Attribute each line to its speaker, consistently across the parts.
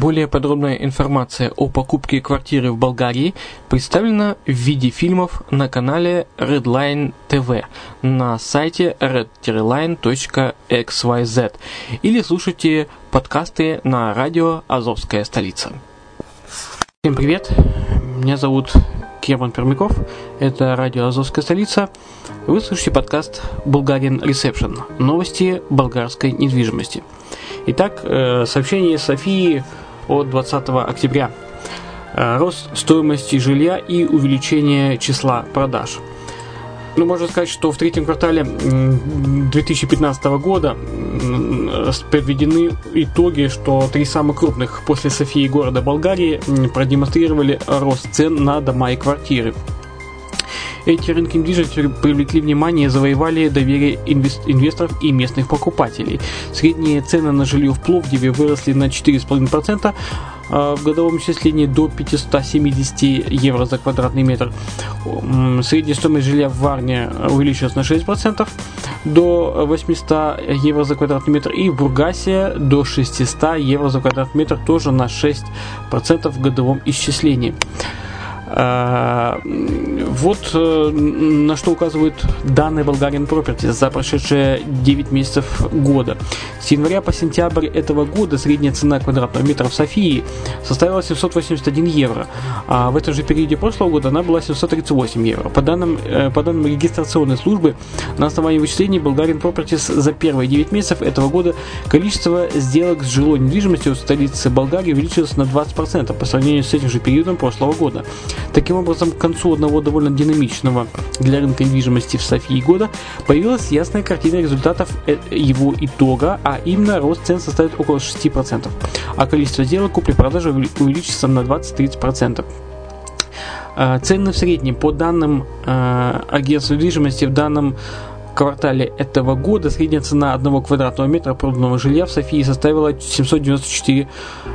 Speaker 1: Более подробная информация о покупке квартиры в Болгарии представлена в виде фильмов на канале Redline TV на сайте red-line.xyz или слушайте подкасты на радио «Азовская столица». Всем привет, меня зовут Керман Пермяков, это радио «Азовская столица». Вы слушаете подкаст «Bulgarian Reception» – новости болгарской недвижимости. Итак, э, сообщение Софии от 20 октября. Э, рост стоимости жилья и увеличение числа продаж. Ну, можно сказать, что в третьем квартале 2015 года подведены итоги, что три самых крупных после Софии города Болгарии продемонстрировали рост цен на дома и квартиры. Эти рынки недвижимости привлекли внимание и завоевали доверие инвесторов и местных покупателей. Средние цены на жилье в Пловдиве выросли на 4,5%, а в годовом исчислении до 570 евро за квадратный метр. Средняя стоимость жилья в Варне увеличилась на 6% до 800 евро за квадратный метр и в Бургасе до 600 евро за квадратный метр тоже на 6% в годовом исчислении. А, вот э, на что указывают данные Bulgarian Properties за прошедшие 9 месяцев года. С января по сентябрь этого года средняя цена квадратного метра в Софии составила 781 евро, а в этом же периоде прошлого года она была 738 евро. По данным, э, по данным регистрационной службы, на основании вычислений Bulgarian Properties за первые 9 месяцев этого года количество сделок с жилой недвижимостью в столице Болгарии увеличилось на 20% по сравнению с этим же периодом прошлого года. Таким образом, к концу одного довольно динамичного для рынка недвижимости в Софии года появилась ясная картина результатов э, его итога, а именно рост цен составит около 6%, а количество сделок купли-продажи увеличится на 20-30%. А, цены в среднем по данным э, агентства недвижимости в данном квартале этого года средняя цена одного квадратного метра проданного жилья в Софии составила 794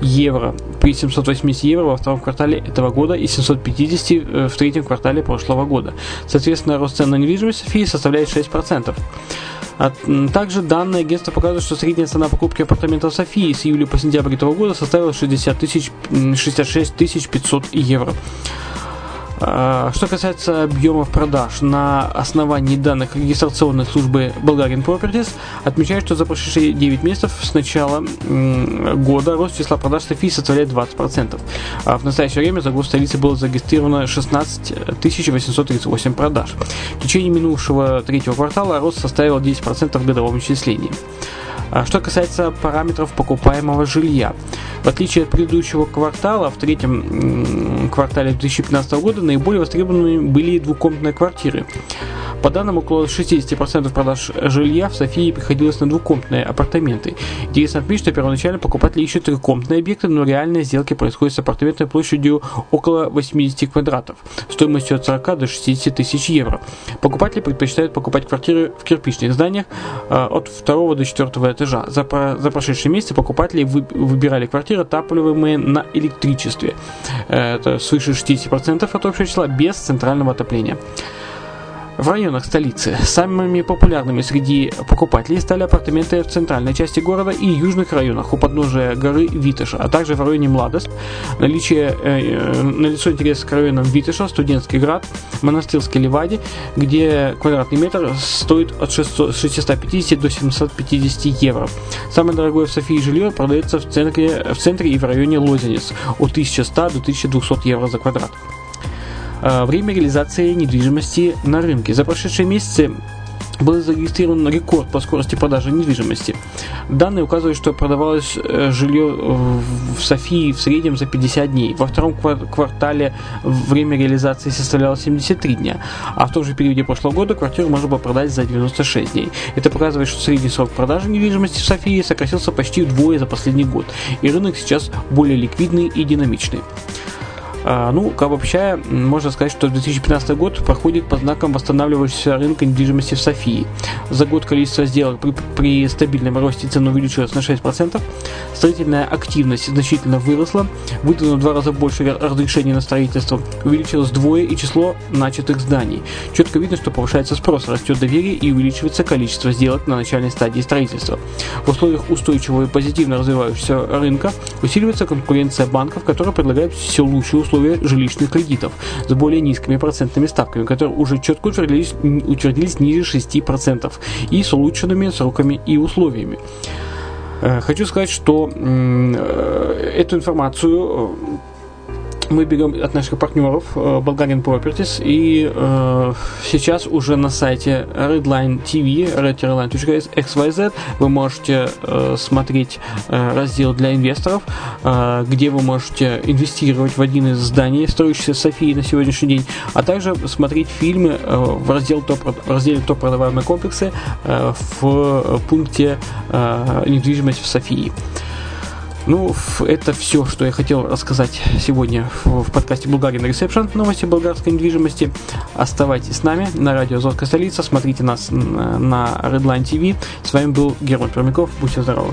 Speaker 1: евро при 780 евро во втором квартале этого года и 750 э, в третьем квартале прошлого года. Соответственно, рост цен на недвижимость в Софии составляет 6%. А также данные агентства показывают, что средняя цена покупки апартаментов Софии с июля по сентябрь этого года составила 60 тысяч, 66 тысяч 500 евро. А, что касается объемов продаж, на основании данных регистрационной службы Bulgarian Properties отмечают, что за прошедшие 9 месяцев с начала года рост числа продаж Софии составляет 20%. А в настоящее время за год в столице было зарегистрировано 16 838 продаж. В течение минувшего третьего квартала рост составил 10% в годовом исчислении. А что касается параметров покупаемого жилья. В отличие от предыдущего квартала, в третьем квартале 2015 года наиболее востребованными были двухкомнатные квартиры. По данным, около 60% продаж жилья в Софии приходилось на двухкомнатные апартаменты. Интересно отметить, что первоначально покупатели ищут трехкомнатные объекты, но реальные сделки происходят с апартаментной площадью около 80 квадратов, стоимостью от 40 до 60 тысяч евро. Покупатели предпочитают покупать квартиры в кирпичных зданиях э, от 2 до 4 этажа. За, за прошедшие месяцы покупатели вы, выбирали квартиры, отапливаемые на электричестве. Э, это свыше 60% от общего числа без центрального отопления. В районах столицы самыми популярными среди покупателей стали апартаменты в центральной части города и южных районах у подножия горы Витыша, а также в районе Младость. Наличие, э, э налицо интерес к районам Витыша, Студентский град, Монастырский Левади, где квадратный метр стоит от 600, 650 до 750 евро. Самое дорогое в Софии жилье продается в центре, в центре и в районе Лозенец от 1100 до 1200 евро за квадрат. Э, время реализации недвижимости на рынке. За прошедшие месяцы был зарегистрирован рекорд по скорости продажи недвижимости. Данные указывают, что продавалось э, жилье в Софии в среднем за 50 дней. Во втором квартале время реализации составляло 73 дня, а в том же периоде прошлого года квартиру можно было продать за 96 дней. Это показывает, что средний срок продажи недвижимости в Софии сократился почти вдвое за последний год, и рынок сейчас более ликвидный и динамичный. А, ну, как обобщая, можно сказать, что 2015 год проходит по знакам восстанавливающегося рынка недвижимости в Софии. За год количество сделок при, при стабильном росте цены увеличилось на 6%, строительная активность значительно выросла, выдано в два раза больше разрешений на строительство, увеличилось вдвое и число начатых зданий. Четко видно, что повышается спрос, растет доверие и увеличивается количество сделок на начальной стадии строительства. В условиях устойчивого и позитивно развивающегося рынка усиливается конкуренция банков, которые предлагают все лучшие условия условия жилищных кредитов с более низкими процентными ставками, которые уже четко утвердились, утвердились ниже 6% и с улучшенными сроками и условиями. Э, хочу сказать, что э, эту информацию мы берем от наших партнеров э, Bulgarian Properties и э, сейчас уже на сайте Redline TV, redline.xyz вы можете э, смотреть э, раздел для инвесторов, э, где вы можете инвестировать в один из зданий, строящихся в Софии на сегодняшний день, а также смотреть фильмы э, в, раздел топ, в разделе топ продаваемые комплексы э, в пункте э, недвижимость в Софии. Ну, это все, что я хотел рассказать сегодня в, подкасте Bulgarian Reception, новости болгарской недвижимости. Оставайтесь с нами на радио Азовская столица, смотрите нас на Redline TV. С вами был Герман Пермяков, будьте здоровы.